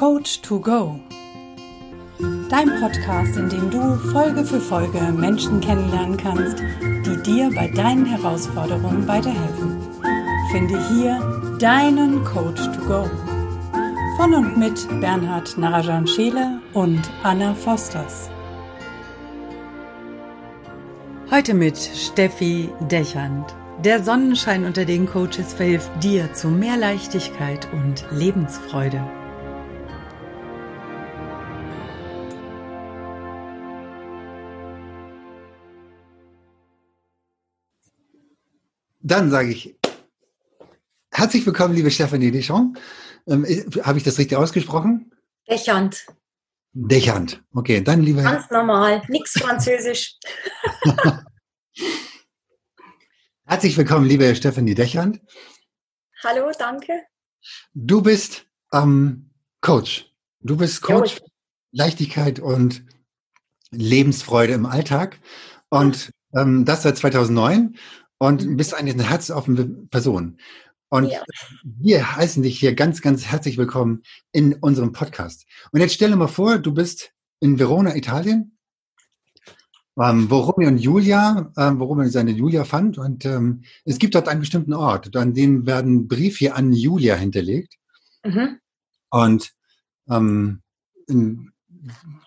Coach to Go. Dein Podcast, in dem du Folge für Folge Menschen kennenlernen kannst, die dir bei deinen Herausforderungen weiterhelfen. Finde hier deinen Coach to Go. Von und mit Bernhard Narajan Scheele und Anna Fosters. Heute mit Steffi Dechand. Der Sonnenschein unter den Coaches verhilft dir zu mehr Leichtigkeit und Lebensfreude. Dann sage ich herzlich willkommen, liebe Stephanie Deschamps. Ähm, Habe ich das richtig ausgesprochen? Dechant. Dechant. Okay, dann liebe. Ganz normal, nichts Französisch. Herzlich willkommen, liebe Stefanie Dechand. Hallo, danke. Du bist ähm, Coach. Du bist Coach für Leichtigkeit und Lebensfreude im Alltag. Und ähm, das seit 2009 und mhm. bist eigentlich eine herzoffene Person. Und ja. wir heißen dich hier ganz, ganz herzlich willkommen in unserem Podcast. Und jetzt stell dir mal vor, du bist in Verona, Italien ähm, wo Romeo und Julia, ähm, wo Romeo seine Julia fand. Und ähm, es gibt dort einen bestimmten Ort, an dem werden Briefe an Julia hinterlegt. Mhm. Und ähm, in,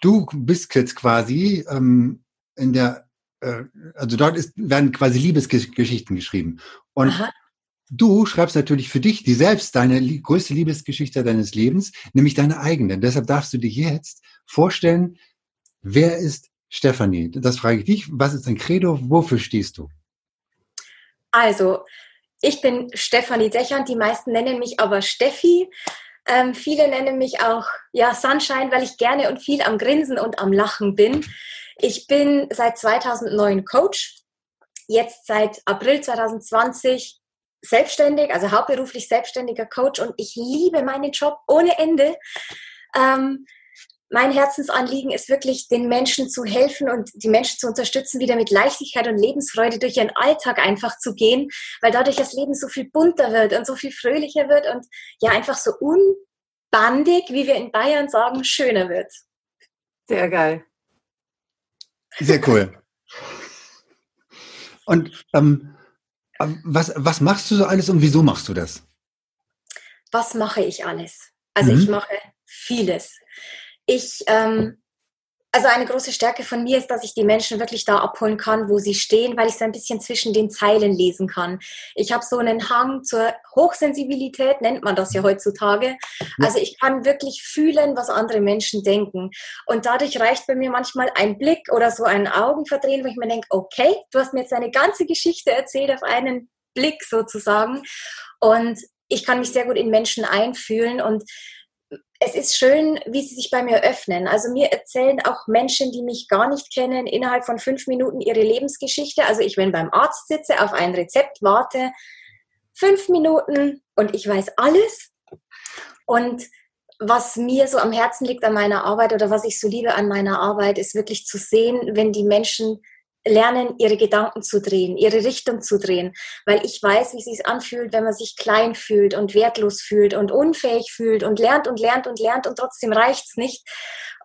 du bist jetzt quasi ähm, in der, also dort ist, werden quasi Liebesgeschichten geschrieben. Und Aha. Du schreibst natürlich für dich die selbst deine größte Liebesgeschichte deines Lebens, nämlich deine eigene. Deshalb darfst du dir jetzt vorstellen, wer ist Stefanie, das frage ich dich. Was ist dein Credo? Wofür stehst du? Also, ich bin Stefanie Dechern. Die meisten nennen mich aber Steffi. Ähm, viele nennen mich auch ja, Sunshine, weil ich gerne und viel am Grinsen und am Lachen bin. Ich bin seit 2009 Coach, jetzt seit April 2020 selbstständig, also hauptberuflich selbstständiger Coach und ich liebe meinen Job ohne Ende. Ähm, mein Herzensanliegen ist wirklich, den Menschen zu helfen und die Menschen zu unterstützen, wieder mit Leichtigkeit und Lebensfreude durch ihren Alltag einfach zu gehen, weil dadurch das Leben so viel bunter wird und so viel fröhlicher wird und ja einfach so unbandig, wie wir in Bayern sagen, schöner wird. Sehr geil. Sehr cool. Und ähm, ähm was, was machst du so alles und wieso machst du das? Was mache ich alles? Also mhm. ich mache vieles ich, ähm, also eine große Stärke von mir ist, dass ich die Menschen wirklich da abholen kann, wo sie stehen, weil ich so ein bisschen zwischen den Zeilen lesen kann. Ich habe so einen Hang zur Hochsensibilität, nennt man das ja heutzutage. Also ich kann wirklich fühlen, was andere Menschen denken. Und dadurch reicht bei mir manchmal ein Blick oder so ein Augenverdrehen, wo ich mir denke, okay, du hast mir jetzt eine ganze Geschichte erzählt auf einen Blick sozusagen. Und ich kann mich sehr gut in Menschen einfühlen und es ist schön, wie sie sich bei mir öffnen. Also mir erzählen auch Menschen, die mich gar nicht kennen, innerhalb von fünf Minuten ihre Lebensgeschichte. Also ich, wenn beim Arzt sitze, auf ein Rezept warte, fünf Minuten und ich weiß alles. Und was mir so am Herzen liegt an meiner Arbeit oder was ich so liebe an meiner Arbeit, ist wirklich zu sehen, wenn die Menschen lernen, ihre Gedanken zu drehen, ihre Richtung zu drehen, weil ich weiß, wie es sich anfühlt, wenn man sich klein fühlt und wertlos fühlt und unfähig fühlt und lernt und lernt und lernt und trotzdem reicht's nicht.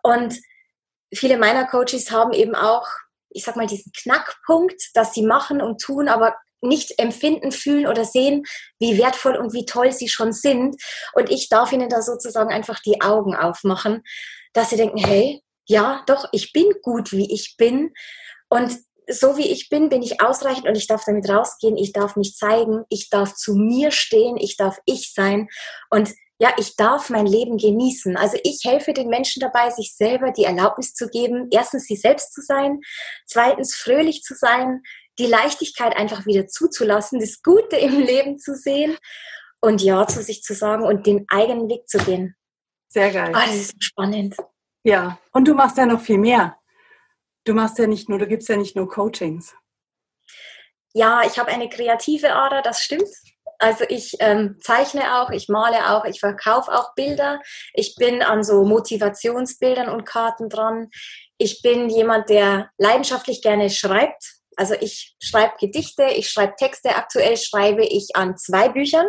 Und viele meiner Coaches haben eben auch, ich sag mal, diesen Knackpunkt, dass sie machen und tun, aber nicht empfinden, fühlen oder sehen, wie wertvoll und wie toll sie schon sind. Und ich darf ihnen da sozusagen einfach die Augen aufmachen, dass sie denken, hey, ja, doch, ich bin gut, wie ich bin. Und so wie ich bin, bin ich ausreichend und ich darf damit rausgehen, ich darf mich zeigen, ich darf zu mir stehen, ich darf ich sein und ja, ich darf mein Leben genießen. Also ich helfe den Menschen dabei, sich selber die Erlaubnis zu geben, erstens sie selbst zu sein, zweitens fröhlich zu sein, die Leichtigkeit einfach wieder zuzulassen, das Gute im Leben zu sehen und Ja zu sich zu sagen und den eigenen Weg zu gehen. Sehr geil. Ah, das ist spannend. Ja, und du machst ja noch viel mehr. Du machst ja nicht nur, du gibst ja nicht nur Coachings. Ja, ich habe eine kreative Ader, das stimmt. Also ich ähm, zeichne auch, ich male auch, ich verkaufe auch Bilder. Ich bin an so Motivationsbildern und Karten dran. Ich bin jemand, der leidenschaftlich gerne schreibt. Also ich schreibe Gedichte, ich schreibe Texte. Aktuell schreibe ich an zwei Büchern.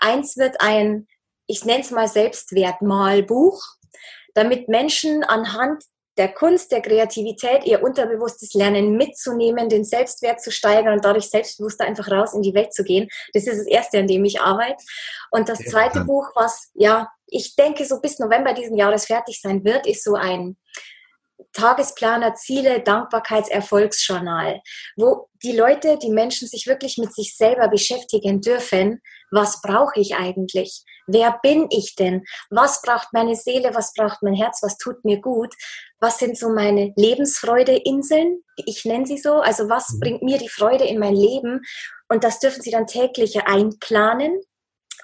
Eins wird ein ich nenne es mal Selbstwertmalbuch, damit Menschen anhand der Kunst, der Kreativität, ihr unterbewusstes Lernen mitzunehmen, den Selbstwert zu steigern und dadurch selbstbewusster einfach raus in die Welt zu gehen. Das ist das erste, an dem ich arbeite. Und das zweite ja. Buch, was ja, ich denke, so bis November diesen Jahres fertig sein wird, ist so ein Tagesplaner, Ziele, Dankbarkeitserfolgsjournal, wo die Leute, die Menschen sich wirklich mit sich selber beschäftigen dürfen. Was brauche ich eigentlich? Wer bin ich denn? Was braucht meine Seele? Was braucht mein Herz? Was tut mir gut? Was sind so meine Lebensfreudeinseln? Ich nenne sie so. Also was mhm. bringt mir die Freude in mein Leben? Und das dürfen sie dann täglich einplanen,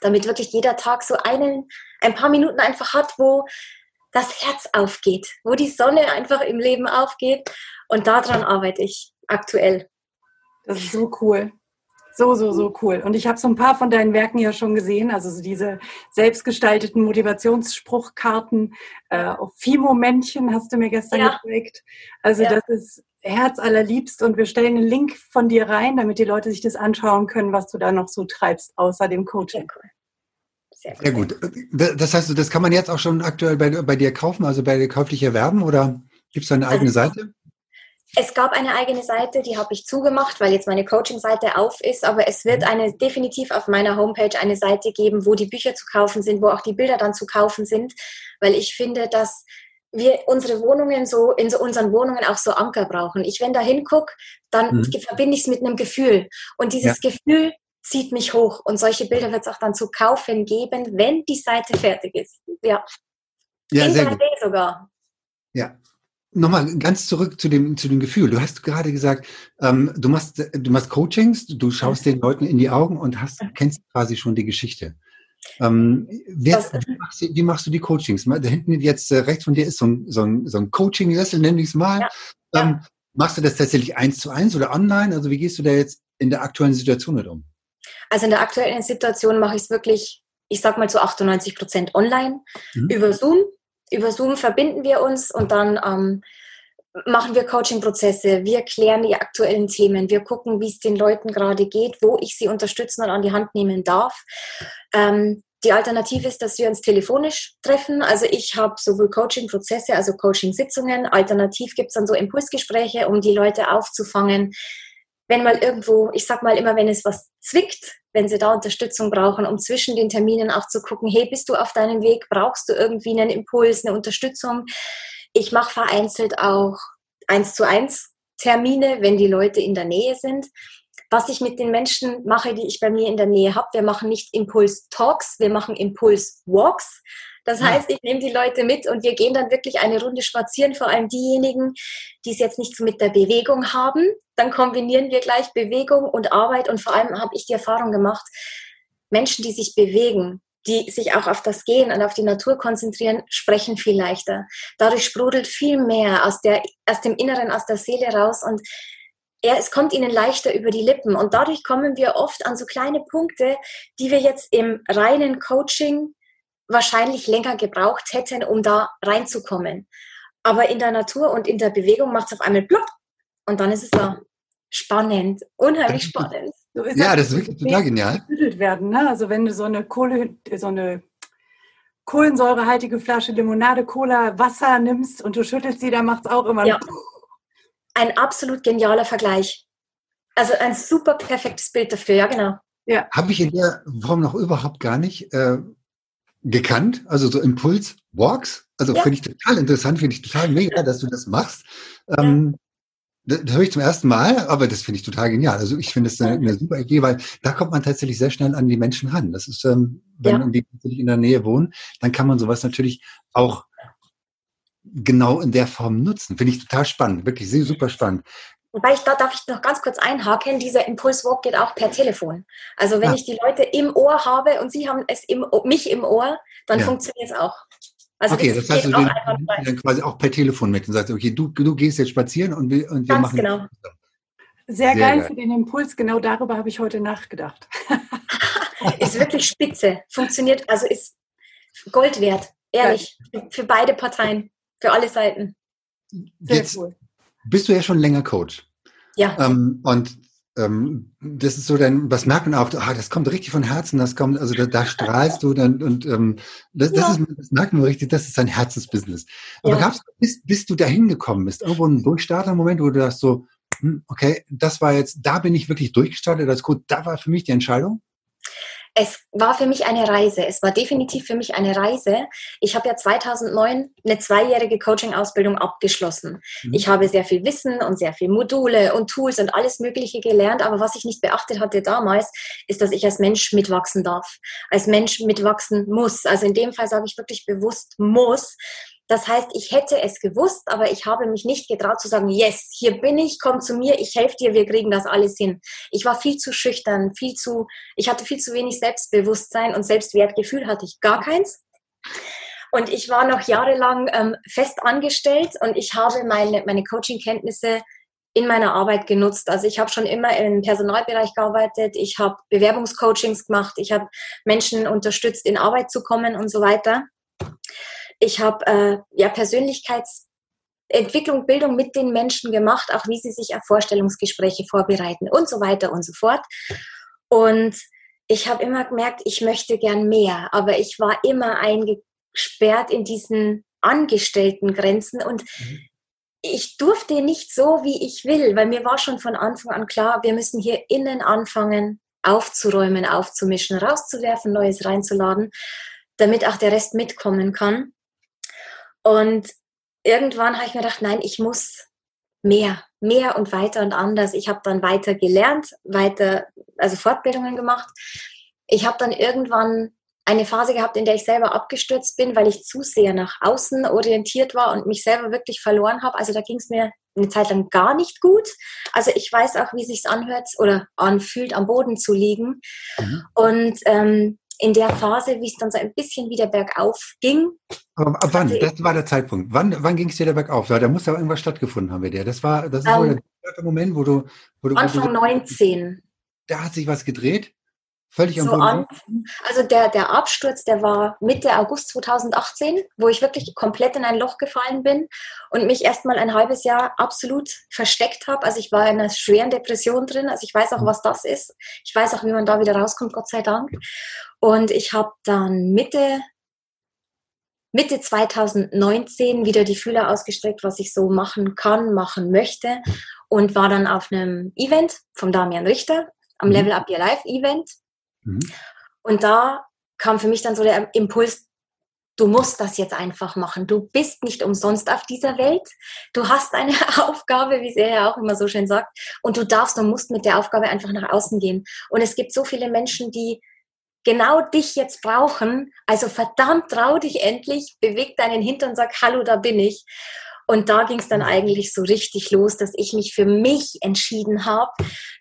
damit wirklich jeder Tag so einen, ein paar Minuten einfach hat, wo das Herz aufgeht, wo die Sonne einfach im Leben aufgeht. Und daran arbeite ich aktuell. Das ist so cool. So, so, so cool. Und ich habe so ein paar von deinen Werken ja schon gesehen, also so diese selbstgestalteten Motivationsspruchkarten, äh, auch Fimo-Männchen hast du mir gestern ja. gezeigt. Also ja. das ist herzallerliebst und wir stellen einen Link von dir rein, damit die Leute sich das anschauen können, was du da noch so treibst, außer dem Coaching. Sehr cool. Sehr, Sehr gut. Das heißt, das kann man jetzt auch schon aktuell bei, bei dir kaufen, also bei dir käuflich erwerben oder gibt es da eine eigene also, Seite? Es gab eine eigene Seite, die habe ich zugemacht, weil jetzt meine Coaching-Seite auf ist, aber es wird mhm. eine definitiv auf meiner Homepage eine Seite geben, wo die Bücher zu kaufen sind, wo auch die Bilder dann zu kaufen sind, weil ich finde, dass wir unsere Wohnungen so, in so unseren Wohnungen auch so Anker brauchen. Ich, wenn da hingucke, dann mhm. verbinde ich es mit einem Gefühl. Und dieses ja. Gefühl zieht mich hoch. Und solche Bilder wird es auch dann zu kaufen geben, wenn die Seite fertig ist. Ja. Ja, In sehr gut. sogar. Ja. Nochmal ganz zurück zu dem, zu dem Gefühl. Du hast gerade gesagt, ähm, du, machst, du machst Coachings, du schaust den Leuten in die Augen und hast, kennst quasi schon die Geschichte. Ähm, wer, wie, machst du, wie, machst du, die Coachings? Da hinten jetzt äh, rechts von dir ist so ein, so ein, so ein Coaching-Sessel, nenne ich es mal. Ja. Ähm. Machst du das tatsächlich eins zu eins oder online? Also wie gehst du da jetzt in der aktuellen Situation mit um? Also in der aktuellen Situation mache ich es wirklich, ich sag mal zu 98 Prozent online mhm. über Zoom. Über Zoom verbinden wir uns und dann ähm, machen wir Coaching-Prozesse, wir klären die aktuellen Themen, wir gucken, wie es den Leuten gerade geht, wo ich sie unterstützen und an die Hand nehmen darf. Ähm, die Alternative ist, dass wir uns telefonisch treffen. Also ich habe sowohl Coaching-Prozesse, also Coaching-Sitzungen. Alternativ gibt es dann so Impulsgespräche, um die Leute aufzufangen, wenn mal irgendwo, ich sag mal immer, wenn es was zwickt, wenn sie da Unterstützung brauchen, um zwischen den Terminen auch zu gucken, hey, bist du auf deinem Weg, brauchst du irgendwie einen Impuls, eine Unterstützung? Ich mache vereinzelt auch eins zu eins Termine, wenn die Leute in der Nähe sind. Was ich mit den Menschen mache, die ich bei mir in der Nähe habe, wir machen nicht Impuls Talks, wir machen Impuls Das heißt, ich nehme die Leute mit und wir gehen dann wirklich eine Runde spazieren, vor allem diejenigen, die es jetzt nicht so mit der Bewegung haben. Dann kombinieren wir gleich Bewegung und Arbeit und vor allem habe ich die Erfahrung gemacht, Menschen, die sich bewegen, die sich auch auf das Gehen und auf die Natur konzentrieren, sprechen viel leichter. Dadurch sprudelt viel mehr aus, der, aus dem Inneren, aus der Seele raus und ja, es kommt ihnen leichter über die Lippen. Und dadurch kommen wir oft an so kleine Punkte, die wir jetzt im reinen Coaching wahrscheinlich länger gebraucht hätten, um da reinzukommen. Aber in der Natur und in der Bewegung macht es auf einmal plopp und dann ist es da. Spannend, unheimlich spannend. So ja, das ist wirklich total genial. Werden, ne? Also wenn du so eine Kohle, so eine kohlensäurehaltige Flasche Limonade, Cola, Wasser nimmst und du schüttelst sie, dann macht es auch immer. Ja. Ein absolut genialer Vergleich. Also ein super perfektes Bild dafür, ja genau. Ja. Habe ich in der Form noch überhaupt gar nicht. Äh, gekannt, also so Impuls-Walks. Also ja. finde ich total interessant, finde ich total mega, dass du das machst. Ähm, das, höre ich zum ersten Mal, aber das finde ich total genial. Also ich finde es eine, eine, super Idee, weil da kommt man tatsächlich sehr schnell an die Menschen ran. Das ist, ähm, wenn ja. die in der Nähe wohnen, dann kann man sowas natürlich auch genau in der Form nutzen. Finde ich total spannend, wirklich sehr, super spannend. Wobei ich da darf ich noch ganz kurz einhaken, dieser Impulswalk geht auch per Telefon. Also wenn ja. ich die Leute im Ohr habe und sie haben es im, mich im Ohr, dann ja. funktioniert es auch. Also okay, das, das heißt, du den, dann quasi auch per Telefon mit und sagst, okay, du, du gehst jetzt spazieren und wir, und wir ganz machen. Genau. Sehr, Sehr geil, geil, für den Impuls, genau darüber habe ich heute nachgedacht. ist wirklich spitze, funktioniert, also ist Gold wert, ehrlich, ja. für beide Parteien, für alle Seiten. Sehr jetzt, cool bist du ja schon länger Coach. Ja. Ähm, und ähm, das ist so dann, was merkt man auch, ah, das kommt richtig von Herzen, das kommt, also da, da strahlst du dann und ähm, das, das, ist, das merkt man richtig, das ist ein Herzensbusiness. Aber ja. gab's, bis, bis du dahin gekommen bist, irgendwo ein Durchstarter-Moment, wo du sagst so, hm, okay, das war jetzt, da bin ich wirklich durchgestartet, das ist gut, da war für mich die Entscheidung? Es war für mich eine Reise. Es war definitiv für mich eine Reise. Ich habe ja 2009 eine zweijährige Coaching-Ausbildung abgeschlossen. Mhm. Ich habe sehr viel Wissen und sehr viel Module und Tools und alles Mögliche gelernt. Aber was ich nicht beachtet hatte damals, ist, dass ich als Mensch mitwachsen darf, als Mensch mitwachsen muss. Also in dem Fall sage ich wirklich bewusst muss, das heißt, ich hätte es gewusst, aber ich habe mich nicht getraut zu sagen, yes, hier bin ich, komm zu mir, ich helfe dir, wir kriegen das alles hin. Ich war viel zu schüchtern, viel zu, ich hatte viel zu wenig Selbstbewusstsein und Selbstwertgefühl hatte ich gar keins. Und ich war noch jahrelang ähm, fest angestellt und ich habe meine, meine Coaching-Kenntnisse in meiner Arbeit genutzt. Also ich habe schon immer im Personalbereich gearbeitet, ich habe Bewerbungscoachings gemacht, ich habe Menschen unterstützt, in Arbeit zu kommen und so weiter. Ich habe äh, ja Persönlichkeitsentwicklung, Bildung mit den Menschen gemacht, auch wie sie sich auf Vorstellungsgespräche vorbereiten und so weiter und so fort. Und ich habe immer gemerkt, ich möchte gern mehr, aber ich war immer eingesperrt in diesen Angestelltengrenzen und mhm. ich durfte nicht so, wie ich will, weil mir war schon von Anfang an klar, wir müssen hier innen anfangen, aufzuräumen, aufzumischen, rauszuwerfen, Neues reinzuladen, damit auch der Rest mitkommen kann. Und irgendwann habe ich mir gedacht, nein, ich muss mehr, mehr und weiter und anders. Ich habe dann weiter gelernt, weiter, also Fortbildungen gemacht. Ich habe dann irgendwann eine Phase gehabt, in der ich selber abgestürzt bin, weil ich zu sehr nach außen orientiert war und mich selber wirklich verloren habe. Also da ging es mir eine Zeit lang gar nicht gut. Also ich weiß auch, wie sich's anhört oder anfühlt, am Boden zu liegen. Mhm. Und ähm, in der Phase, wie es dann so ein bisschen wieder bergauf ging. Aber ab wann? Das war der Zeitpunkt. Wann, wann ging es dir da bergauf? Da muss ja irgendwas stattgefunden haben bei dir. Das war, das ist um, so der Moment, wo du, wo du Anfang wo du, 19. Da hat sich was gedreht. Völlig am so. An, also der, der Absturz, der war Mitte August 2018, wo ich wirklich komplett in ein Loch gefallen bin und mich erstmal ein halbes Jahr absolut versteckt habe. Also ich war in einer schweren Depression drin. Also ich weiß auch, mhm. was das ist. Ich weiß auch, wie man da wieder rauskommt, Gott sei Dank. Und ich habe dann Mitte, Mitte 2019 wieder die Fühler ausgestreckt, was ich so machen kann, machen möchte. Und war dann auf einem Event vom Damian Richter, am mhm. Level Up Your Life Event. Mhm. Und da kam für mich dann so der Impuls, du musst das jetzt einfach machen. Du bist nicht umsonst auf dieser Welt. Du hast eine Aufgabe, wie er ja auch immer so schön sagt. Und du darfst und musst mit der Aufgabe einfach nach außen gehen. Und es gibt so viele Menschen, die genau dich jetzt brauchen. Also verdammt, trau dich endlich, beweg deinen Hintern und sag, hallo, da bin ich. Und da ging es dann eigentlich so richtig los, dass ich mich für mich entschieden habe,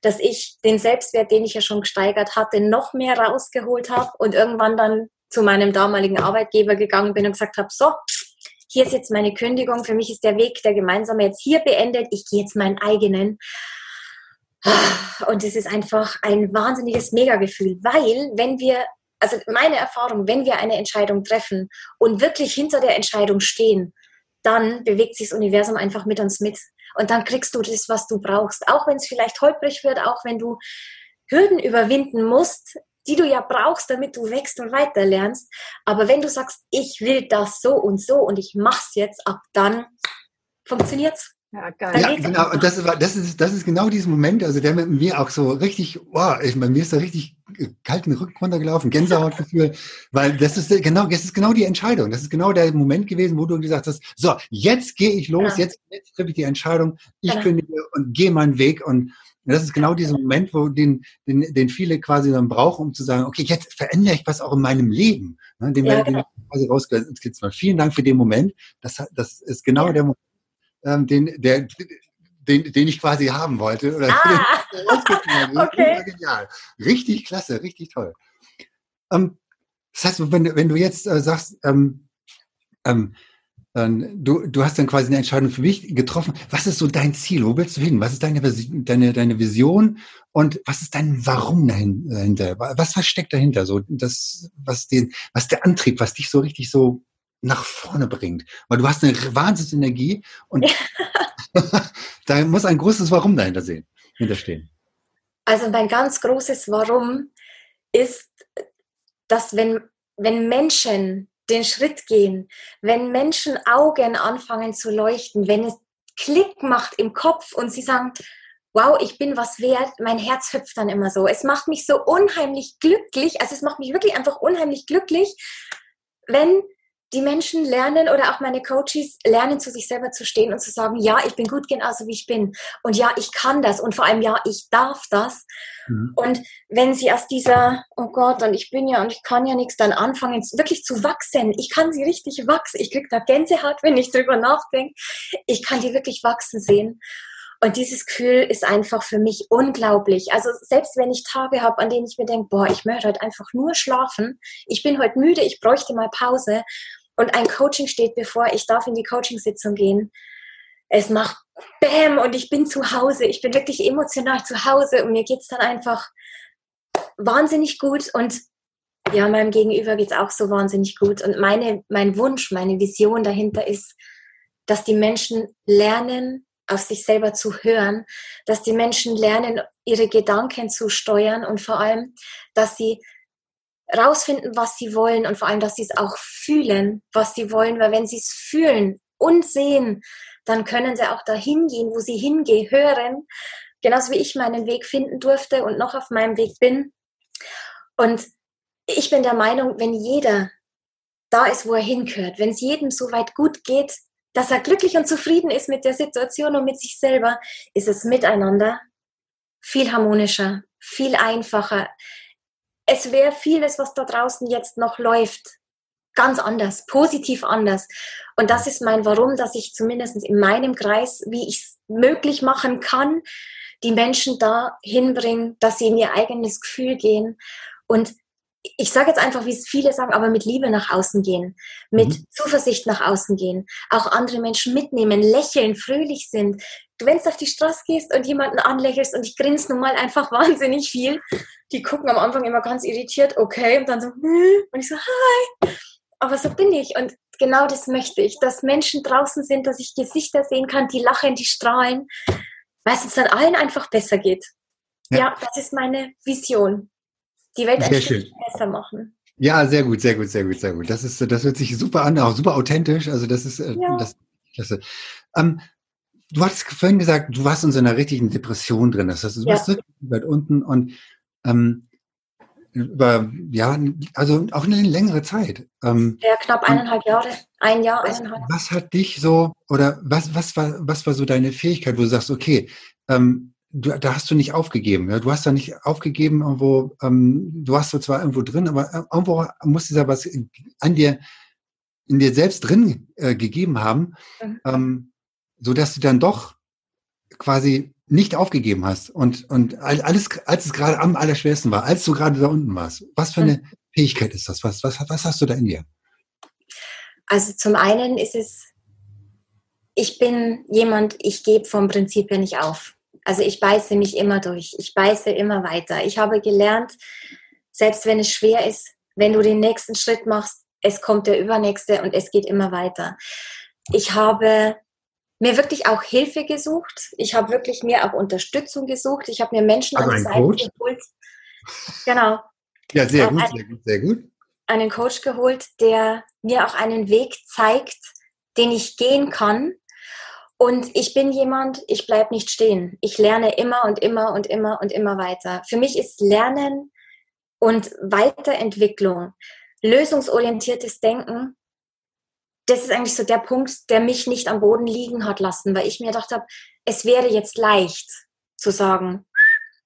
dass ich den Selbstwert, den ich ja schon gesteigert hatte, noch mehr rausgeholt habe und irgendwann dann zu meinem damaligen Arbeitgeber gegangen bin und gesagt habe, so, hier ist jetzt meine Kündigung, für mich ist der Weg der gemeinsame jetzt hier beendet, ich gehe jetzt meinen eigenen. Und es ist einfach ein wahnsinniges Megagefühl, weil wenn wir, also meine Erfahrung, wenn wir eine Entscheidung treffen und wirklich hinter der Entscheidung stehen, dann bewegt sich das Universum einfach mit uns mit. Und dann kriegst du das, was du brauchst. Auch wenn es vielleicht holprig wird, auch wenn du Hürden überwinden musst, die du ja brauchst, damit du wächst und weiter lernst. Aber wenn du sagst, ich will das so und so und ich mach's jetzt, ab dann funktioniert's. Ja, geil. Ja, genau. Und das, war, das, ist, das ist genau dieser Moment, also der mit mir auch so richtig, wow, ich meine, mir ist da richtig kalt den Rücken runtergelaufen, Gänsehautgefühl, weil das ist genau, das ist genau die Entscheidung. Das ist genau der Moment gewesen, wo du gesagt hast, so, jetzt gehe ich los, ja. jetzt, jetzt treffe ich die Entscheidung, ich ja. kündige und gehe meinen Weg und das ist genau dieser Moment, wo den, den, den viele quasi dann brauchen, um zu sagen, okay, jetzt verändere ich was auch in meinem Leben. Ne, den ja, genau. quasi rausgekitzt. Vielen Dank für den Moment. Das, das ist genau der Moment ähm, den, der, den, den ich quasi haben wollte. Oder ah, okay. Genial. Richtig klasse, richtig toll. Ähm, das heißt, wenn, wenn du jetzt äh, sagst, ähm, ähm, du, du hast dann quasi eine Entscheidung für mich getroffen. Was ist so dein Ziel? Wo willst du hin? Was ist deine, deine, deine Vision? Und was ist dein Warum dahinter? Was versteckt dahinter? So, das, was den, was der Antrieb, was dich so richtig so nach vorne bringt. Weil du hast eine Wahnsinnsenergie und da muss ein großes Warum dahinter sehen, hinterstehen. Also mein ganz großes Warum ist, dass wenn, wenn Menschen den Schritt gehen, wenn Menschen Augen anfangen zu leuchten, wenn es Klick macht im Kopf und sie sagen, wow, ich bin was wert, mein Herz hüpft dann immer so. Es macht mich so unheimlich glücklich, also es macht mich wirklich einfach unheimlich glücklich, wenn die Menschen lernen oder auch meine Coaches lernen, zu sich selber zu stehen und zu sagen, ja, ich bin gut genauso wie ich bin. Und ja, ich kann das. Und vor allem, ja, ich darf das. Mhm. Und wenn sie aus dieser, oh Gott, und ich bin ja und ich kann ja nichts, dann anfangen, wirklich zu wachsen. Ich kann sie richtig wachsen. Ich kriege da Gänsehaut, wenn ich drüber nachdenke. Ich kann die wirklich wachsen sehen. Und dieses Gefühl ist einfach für mich unglaublich. Also selbst wenn ich Tage habe, an denen ich mir denke, boah, ich möchte heute einfach nur schlafen, ich bin heute müde, ich bräuchte mal Pause und ein Coaching steht bevor, ich darf in die Coachingsitzung gehen. Es macht Bäm und ich bin zu Hause. Ich bin wirklich emotional zu Hause und mir geht es dann einfach wahnsinnig gut und ja, meinem Gegenüber geht es auch so wahnsinnig gut. Und meine, mein Wunsch, meine Vision dahinter ist, dass die Menschen lernen, auf sich selber zu hören, dass die Menschen lernen, ihre Gedanken zu steuern und vor allem, dass sie rausfinden, was sie wollen und vor allem, dass sie es auch fühlen, was sie wollen, weil wenn sie es fühlen und sehen, dann können sie auch dahin gehen, wo sie hingehen, hören, genauso wie ich meinen Weg finden durfte und noch auf meinem Weg bin. Und ich bin der Meinung, wenn jeder da ist, wo er hingehört, wenn es jedem so weit gut geht, dass er glücklich und zufrieden ist mit der Situation und mit sich selber, ist es miteinander viel harmonischer, viel einfacher es wäre vieles, was da draußen jetzt noch läuft, ganz anders, positiv anders. Und das ist mein Warum, dass ich zumindest in meinem Kreis, wie ich es möglich machen kann, die Menschen da hinbringen, dass sie in ihr eigenes Gefühl gehen und ich sage jetzt einfach, wie es viele sagen, aber mit Liebe nach außen gehen, mit mhm. Zuversicht nach außen gehen, auch andere Menschen mitnehmen, lächeln, fröhlich sind. Du, wenn du auf die Straße gehst und jemanden anlächelst und ich grinse nun mal einfach wahnsinnig viel, die gucken am Anfang immer ganz irritiert, okay, und dann so, hm, und ich so, hi. Aber so bin ich und genau das möchte ich, dass Menschen draußen sind, dass ich Gesichter sehen kann, die lachen, die strahlen, weil es uns dann allen einfach besser geht. Ja, ja das ist meine Vision die Welt ein Stück besser machen. Ja, sehr gut, sehr gut, sehr gut, sehr gut. Das ist, das hört sich super an, auch super authentisch. Also das ist, äh, ja. das, klasse. Ähm, du hast vorhin gesagt, du warst in so einer richtigen Depression drin. Das heißt, du ja. warst wirklich weit unten und ähm, über, ja, also auch eine längere Zeit. Ähm, ja, knapp eineinhalb Jahre. Ein Jahr, eineinhalb. Was hat dich so, oder was, was war, was war so deine Fähigkeit, wo du sagst, okay, ähm, du, da hast du nicht aufgegeben. Ja? Du hast da nicht aufgegeben, irgendwo, ähm, du warst so zwar irgendwo drin, aber äh, irgendwo muss dieser was an dir, in dir selbst drin äh, gegeben haben, mhm. ähm, so dass du dann doch quasi nicht aufgegeben hast und, und alles, als es gerade am allerschwersten war, als du gerade da unten warst. Was für eine mhm. Fähigkeit ist das? Was, was, was hast du da in dir? Also zum einen ist es, ich bin jemand, ich gebe vom Prinzip her nicht auf. Also ich beiße mich immer durch. Ich beiße immer weiter. Ich habe gelernt, selbst wenn es schwer ist, wenn du den nächsten Schritt machst, es kommt der übernächste und es geht immer weiter. Ich habe mir wirklich auch Hilfe gesucht. Ich habe wirklich mir auch Unterstützung gesucht. Ich habe mir Menschen also an die Seite geholt. Genau. Ja, sehr gut, sehr gut, sehr gut. Einen Coach geholt, der mir auch einen Weg zeigt, den ich gehen kann, und ich bin jemand, ich bleibe nicht stehen. Ich lerne immer und immer und immer und immer weiter. Für mich ist Lernen und Weiterentwicklung, lösungsorientiertes Denken, das ist eigentlich so der Punkt, der mich nicht am Boden liegen hat lassen, weil ich mir gedacht habe, es wäre jetzt leicht zu sagen,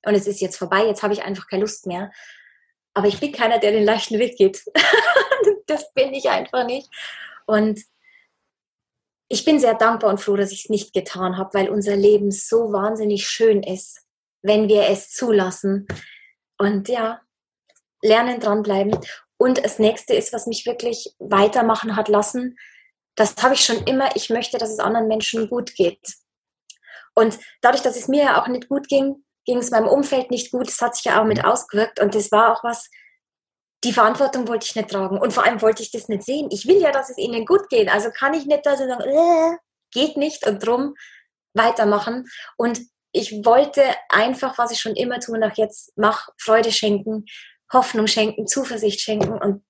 und es ist jetzt vorbei, jetzt habe ich einfach keine Lust mehr. Aber ich bin keiner, der den leichten Weg geht. das bin ich einfach nicht. Und ich bin sehr dankbar und froh, dass ich es nicht getan habe, weil unser Leben so wahnsinnig schön ist, wenn wir es zulassen. Und ja, lernen, dranbleiben. Und das nächste ist, was mich wirklich weitermachen hat lassen, das habe ich schon immer, ich möchte, dass es anderen Menschen gut geht. Und dadurch, dass es mir ja auch nicht gut ging, ging es meinem Umfeld nicht gut. Das hat sich ja auch mit ausgewirkt. Und das war auch was, die Verantwortung wollte ich nicht tragen. Und vor allem wollte ich das nicht sehen. Ich will ja, dass es ihnen gut geht. Also kann ich nicht da so sagen, äh, geht nicht und drum weitermachen. Und Ich wollte einfach, was ich schon immer tue, nach jetzt mach, Freude schenken, Hoffnung schenken, Zuversicht schenken und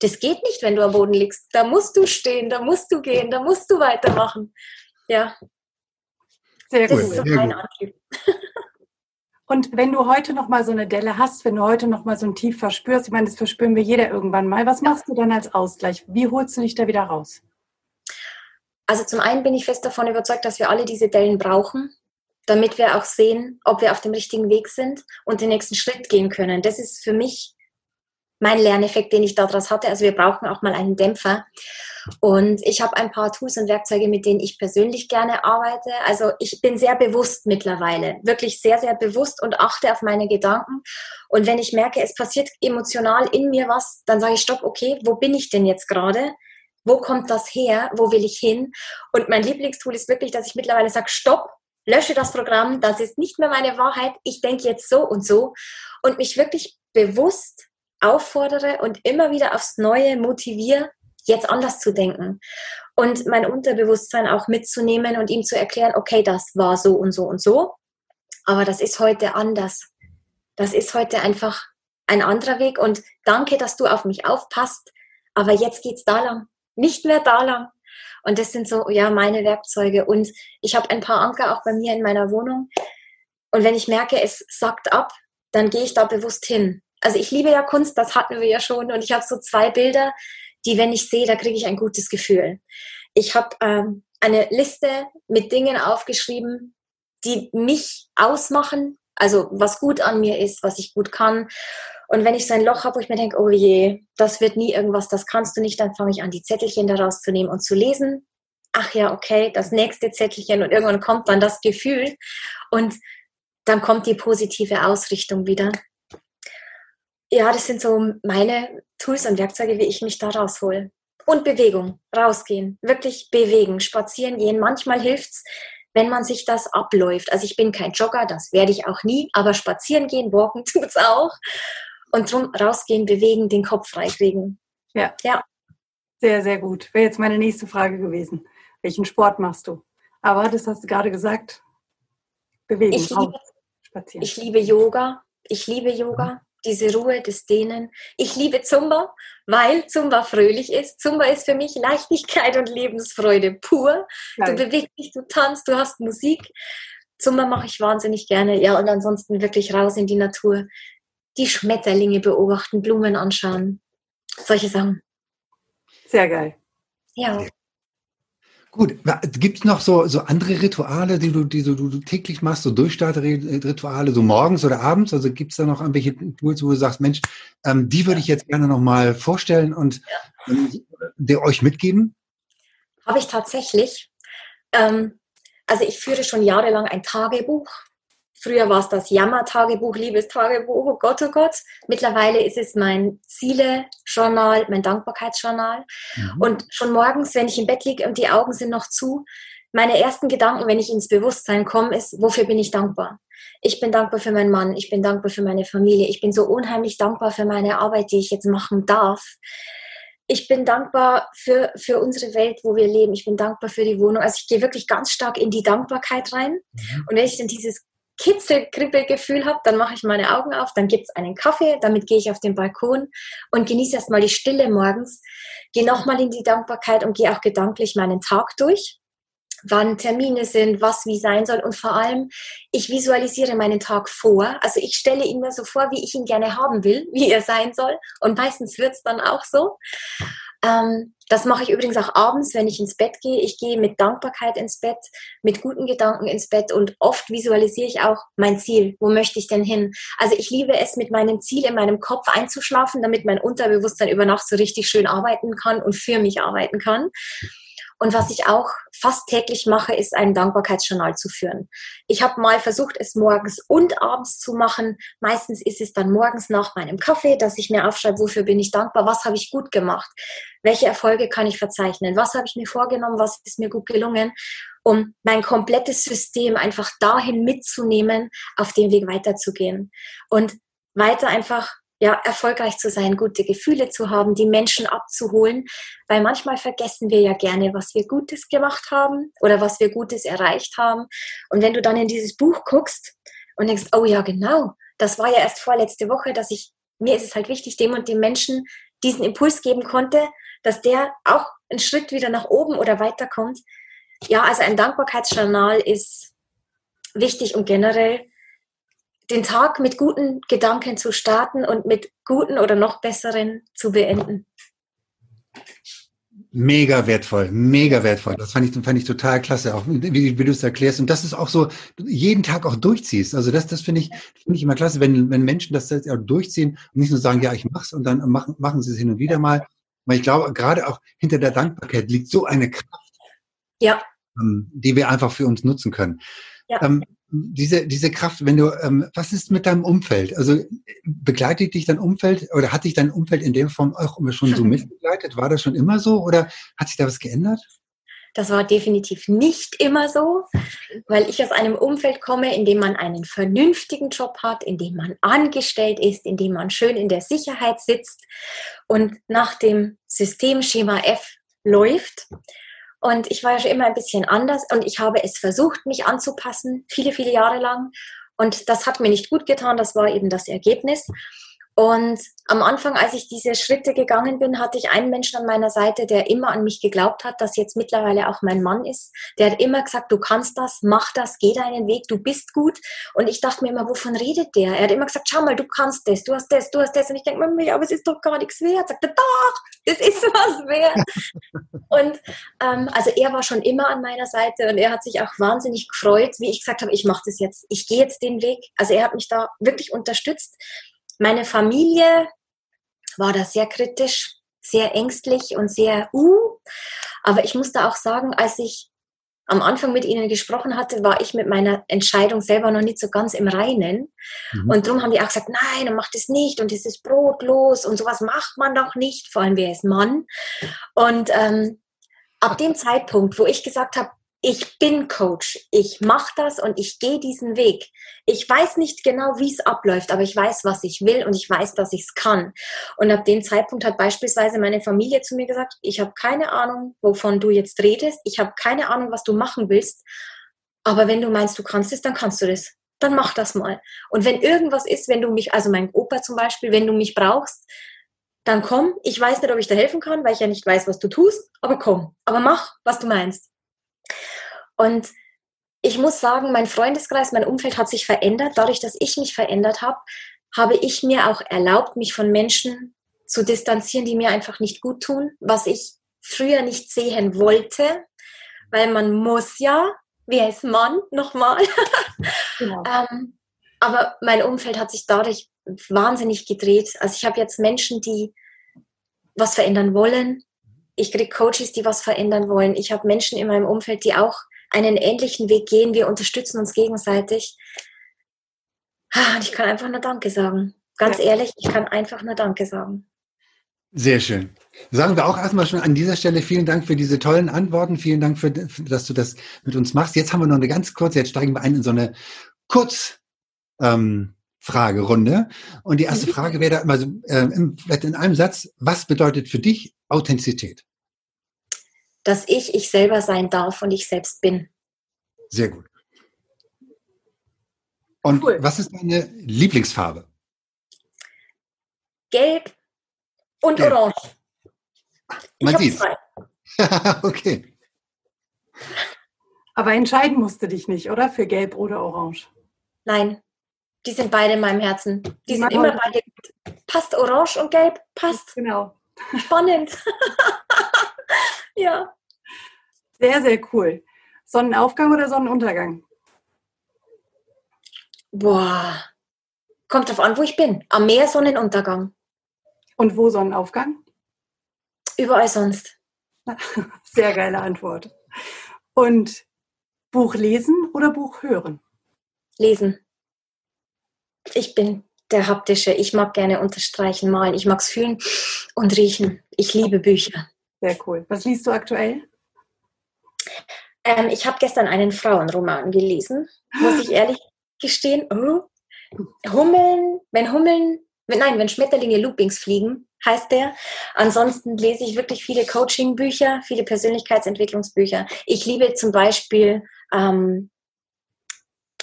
das geht nicht, wenn du am Boden liegst. Da musst du stehen, da musst du gehen, da musst du weitermachen. Ja. Sehr das ist so mein Antrieb. Und wenn du heute noch mal so eine Delle hast, wenn du heute noch mal so ein Tief verspürst, ich meine, das verspüren wir jeder irgendwann mal, was machst du dann als Ausgleich? Wie holst du dich da wieder raus? Also zum einen bin ich fest davon überzeugt, dass wir alle diese Dellen brauchen, damit wir auch sehen, ob wir auf dem richtigen Weg sind und den nächsten Schritt gehen können. Das ist für mich mein Lerneffekt, den ich daraus hatte. Also wir brauchen auch mal einen Dämpfer. Und ich habe ein paar Tools und Werkzeuge, mit denen ich persönlich gerne arbeite. Also ich bin sehr bewusst mittlerweile, wirklich sehr, sehr bewusst und achte auf meine Gedanken. Und wenn ich merke, es passiert emotional in mir was, dann sage ich, stopp, okay, wo bin ich denn jetzt gerade? Wo kommt das her? Wo will ich hin? Und mein Lieblingstool ist wirklich, dass ich mittlerweile sage, stopp, lösche das Programm, das ist nicht mehr meine Wahrheit, ich denke jetzt so und so und mich wirklich bewusst auffordere und immer wieder aufs Neue motiviere, jetzt anders zu denken und mein Unterbewusstsein auch mitzunehmen und ihm zu erklären, okay, das war so und so und so, aber das ist heute anders. Das ist heute einfach ein anderer Weg und danke, dass du auf mich aufpasst, aber jetzt geht's da lang, nicht mehr da lang. Und das sind so, ja, meine Werkzeuge. Und ich habe ein paar Anker auch bei mir in meiner Wohnung. Und wenn ich merke, es sackt ab, dann gehe ich da bewusst hin also ich liebe ja Kunst, das hatten wir ja schon. Und ich habe so zwei Bilder, die, wenn ich sehe, da kriege ich ein gutes Gefühl. Ich habe ähm, eine Liste mit Dingen aufgeschrieben, die mich ausmachen, also was gut an mir ist, was ich gut kann. Und wenn ich so ein Loch habe, wo ich mir denke, oh je, das wird nie irgendwas, das kannst du nicht, dann fange ich an, die Zettelchen daraus zu nehmen und zu lesen. Ach ja, okay, das nächste Zettelchen und irgendwann kommt dann das Gefühl und dann kommt die positive Ausrichtung wieder ja, das sind so meine Tools und Werkzeuge, wie ich mich da raushol. Und Bewegung, rausgehen, wirklich bewegen, spazieren gehen. Manchmal hilft's, wenn man sich das abläuft. Also ich bin kein Jogger, das werde ich auch nie, aber spazieren gehen, walken tut's auch. Und drum rausgehen, bewegen, den Kopf freikriegen. Ja. Ja. Sehr, sehr gut. Wäre jetzt meine nächste Frage gewesen. Welchen Sport machst du? Aber das hast du gerade gesagt. Bewegen, ich liebe, spazieren. Ich liebe Yoga. Ich liebe Yoga diese Ruhe, das Dehnen. Ich liebe Zumba, weil Zumba fröhlich ist. Zumba ist für mich Leichtigkeit und Lebensfreude pur. Nein. Du bewegst dich, du tanzt, du hast Musik. Zumba mache ich wahnsinnig gerne. Ja, und ansonsten wirklich raus in die Natur. Die Schmetterlinge beobachten, Blumen anschauen. Solche Sachen. Sehr geil. Ja. Gut, gibt es noch so, so andere Rituale, die du, die so, du täglich machst, so Durchstartrituale, so morgens oder abends? Also gibt es da noch irgendwelche Tools, wo du sagst, Mensch, ähm, die würde ich jetzt gerne nochmal vorstellen und ja. ähm, der euch mitgeben? Habe ich tatsächlich. Ähm, also ich führe schon jahrelang ein Tagebuch Früher war es das Jammer-Tagebuch, Liebestagebuch, oh Gott, oh Gott. Mittlerweile ist es mein Ziele-Journal, mein Dankbarkeitsjournal. Mhm. Und schon morgens, wenn ich im Bett liege und die Augen sind noch zu, meine ersten Gedanken, wenn ich ins Bewusstsein komme, ist, wofür bin ich dankbar? Ich bin dankbar für meinen Mann, ich bin dankbar für meine Familie, ich bin so unheimlich dankbar für meine Arbeit, die ich jetzt machen darf. Ich bin dankbar für, für unsere Welt, wo wir leben. Ich bin dankbar für die Wohnung. Also ich gehe wirklich ganz stark in die Dankbarkeit rein. Mhm. Und wenn ich dann dieses Kitzel-Kribbelgefühl habe, dann mache ich meine Augen auf, dann gibt es einen Kaffee, damit gehe ich auf den Balkon und genieße erstmal die Stille morgens, gehe nochmal in die Dankbarkeit und gehe auch gedanklich meinen Tag durch, wann Termine sind, was wie sein soll und vor allem, ich visualisiere meinen Tag vor, also ich stelle ihn mir so vor, wie ich ihn gerne haben will, wie er sein soll. Und meistens wird es dann auch so. Ähm, das mache ich übrigens auch abends, wenn ich ins Bett gehe. Ich gehe mit Dankbarkeit ins Bett, mit guten Gedanken ins Bett und oft visualisiere ich auch mein Ziel. Wo möchte ich denn hin? Also ich liebe es, mit meinem Ziel in meinem Kopf einzuschlafen, damit mein Unterbewusstsein über Nacht so richtig schön arbeiten kann und für mich arbeiten kann. Und was ich auch fast täglich mache, ist einen Dankbarkeitsjournal zu führen. Ich habe mal versucht, es morgens und abends zu machen. Meistens ist es dann morgens nach meinem Kaffee, dass ich mir aufschreibe, wofür bin ich dankbar, was habe ich gut gemacht, welche Erfolge kann ich verzeichnen, was habe ich mir vorgenommen, was ist mir gut gelungen, um mein komplettes System einfach dahin mitzunehmen, auf dem Weg weiterzugehen. Und weiter einfach ja, erfolgreich zu sein, gute Gefühle zu haben, die Menschen abzuholen, weil manchmal vergessen wir ja gerne, was wir Gutes gemacht haben oder was wir Gutes erreicht haben. Und wenn du dann in dieses Buch guckst und denkst, oh ja, genau, das war ja erst vorletzte Woche, dass ich, mir ist es halt wichtig, dem und dem Menschen diesen Impuls geben konnte, dass der auch einen Schritt wieder nach oben oder weiterkommt. Ja, also ein Dankbarkeitsjournal ist wichtig und generell den Tag mit guten Gedanken zu starten und mit guten oder noch besseren zu beenden. Mega wertvoll, mega wertvoll. Das fand ich, fand ich total klasse, auch wie, wie du es erklärst. Und das ist auch so, jeden Tag auch durchziehst. Also das, das finde ich, finde ich immer klasse, wenn, wenn Menschen das auch durchziehen und nicht nur sagen, ja, ich mach's und dann machen, machen sie es hin und wieder mal. Weil ich glaube, gerade auch hinter der Dankbarkeit liegt so eine Kraft, ja. ähm, die wir einfach für uns nutzen können. Ja. Ähm, diese, diese Kraft, wenn du, ähm, was ist mit deinem Umfeld? Also begleitet dich dein Umfeld oder hat dich dein Umfeld in der Form auch immer schon so mitbegleitet? War das schon immer so oder hat sich da was geändert? Das war definitiv nicht immer so, weil ich aus einem Umfeld komme, in dem man einen vernünftigen Job hat, in dem man angestellt ist, in dem man schön in der Sicherheit sitzt und nach dem Systemschema F läuft. Und ich war ja schon immer ein bisschen anders und ich habe es versucht, mich anzupassen, viele, viele Jahre lang. Und das hat mir nicht gut getan, das war eben das Ergebnis. Und am Anfang, als ich diese Schritte gegangen bin, hatte ich einen Menschen an meiner Seite, der immer an mich geglaubt hat, das jetzt mittlerweile auch mein Mann ist. Der hat immer gesagt, du kannst das, mach das, geh deinen Weg, du bist gut. Und ich dachte mir immer, wovon redet der? Er hat immer gesagt, schau mal, du kannst das, du hast das, du hast das. Und ich denke mir, aber es ist doch gar nichts wert. Sagt er, doch, es ist was wert. und ähm, also er war schon immer an meiner Seite und er hat sich auch wahnsinnig gefreut, wie ich gesagt habe, ich mache das jetzt, ich gehe jetzt den Weg. Also er hat mich da wirklich unterstützt. Meine Familie war da sehr kritisch, sehr ängstlich und sehr, uh. Aber ich musste auch sagen, als ich am Anfang mit ihnen gesprochen hatte, war ich mit meiner Entscheidung selber noch nicht so ganz im Reinen. Mhm. Und darum haben die auch gesagt, nein, dann macht es nicht und es ist brotlos und sowas macht man doch nicht, vor allem wer ist Mann. Und ähm, ab dem Zeitpunkt, wo ich gesagt habe, ich bin Coach, ich mache das und ich gehe diesen Weg. Ich weiß nicht genau, wie es abläuft, aber ich weiß, was ich will und ich weiß, dass ich es kann. Und ab dem Zeitpunkt hat beispielsweise meine Familie zu mir gesagt, ich habe keine Ahnung, wovon du jetzt redest, ich habe keine Ahnung, was du machen willst, aber wenn du meinst, du kannst es, dann kannst du das. Dann mach das mal. Und wenn irgendwas ist, wenn du mich, also mein Opa zum Beispiel, wenn du mich brauchst, dann komm. Ich weiß nicht, ob ich dir helfen kann, weil ich ja nicht weiß, was du tust, aber komm. Aber mach, was du meinst. Und ich muss sagen, mein Freundeskreis, mein Umfeld hat sich verändert. Dadurch, dass ich mich verändert habe, habe ich mir auch erlaubt, mich von Menschen zu distanzieren, die mir einfach nicht gut tun, was ich früher nicht sehen wollte, weil man muss ja, wer ist Mann, nochmal. Genau. ähm, aber mein Umfeld hat sich dadurch wahnsinnig gedreht. Also ich habe jetzt Menschen, die was verändern wollen. Ich kriege Coaches, die was verändern wollen. Ich habe Menschen in meinem Umfeld, die auch einen ähnlichen Weg gehen. Wir unterstützen uns gegenseitig. Ah, und ich kann einfach nur Danke sagen. Ganz ja. ehrlich, ich kann einfach nur Danke sagen. Sehr schön. Sagen wir auch erstmal schon an dieser Stelle vielen Dank für diese tollen Antworten. Vielen Dank, für, dass du das mit uns machst. Jetzt haben wir noch eine ganz kurze, jetzt steigen wir ein in so eine Kurzfragerunde. Ähm, Und die erste mhm. Frage wäre da immer so, äh, vielleicht in einem Satz, was bedeutet für dich Authentizität? Dass ich ich selber sein darf und ich selbst bin. Sehr gut. Und cool. was ist deine Lieblingsfarbe? Gelb und Gelb. orange. Man sieht okay. Aber entscheiden musst du dich nicht, oder? Für Gelb oder Orange? Nein, die sind beide in meinem Herzen. Die sind immer beide. Passt Orange und Gelb? Passt. Genau. Spannend. ja. Sehr, sehr cool. Sonnenaufgang oder Sonnenuntergang? Boah. Kommt drauf an, wo ich bin. Am Meer Sonnenuntergang. Und wo Sonnenaufgang? Überall sonst. Sehr geile Antwort. Und Buch lesen oder Buch hören? Lesen. Ich bin der haptische. Ich mag gerne unterstreichen, malen. Ich mag es fühlen und riechen. Ich liebe Bücher. Sehr cool. Was liest du aktuell? Ähm, ich habe gestern einen Frauenroman gelesen, muss ich ehrlich gestehen. Oh. Hummeln, wenn Hummeln nein, wenn Schmetterlinge Loopings fliegen, heißt der. Ansonsten lese ich wirklich viele Coaching-Bücher, viele Persönlichkeitsentwicklungsbücher. Ich liebe zum Beispiel ähm,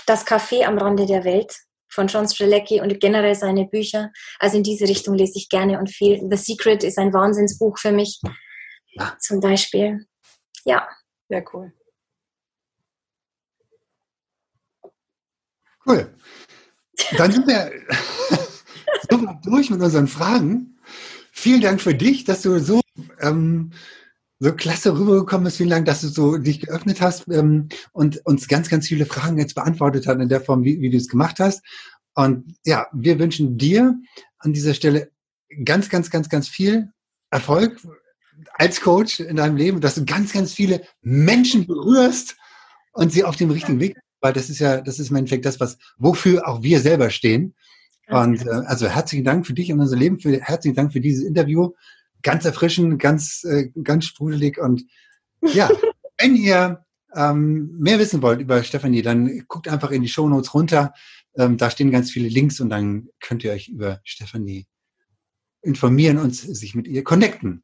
Das Café am Rande der Welt von John Strelecki und generell seine Bücher. Also in diese Richtung lese ich gerne und viel. The Secret ist ein Wahnsinnsbuch für mich. Ja. Zum Beispiel. Ja. Sehr cool. Cool. Dann sind wir so durch mit unseren Fragen. Vielen Dank für dich, dass du so, ähm, so klasse rübergekommen bist. Vielen Dank, dass du so dich geöffnet hast ähm, und uns ganz, ganz viele Fragen jetzt beantwortet hast in der Form, wie, wie du es gemacht hast. Und ja, wir wünschen dir an dieser Stelle ganz, ganz, ganz, ganz viel Erfolg als Coach in deinem Leben, dass du ganz, ganz viele Menschen berührst und sie auf dem richtigen Weg weil das ist ja, das ist im Endeffekt das, was, wofür auch wir selber stehen. Und äh, also herzlichen Dank für dich und unser Leben, für, herzlichen Dank für dieses Interview. Ganz erfrischend, ganz, äh, ganz sprudelig. Und ja, wenn ihr ähm, mehr wissen wollt über Stefanie, dann guckt einfach in die Show Notes runter. Ähm, da stehen ganz viele Links und dann könnt ihr euch über Stefanie informieren und sich mit ihr connecten.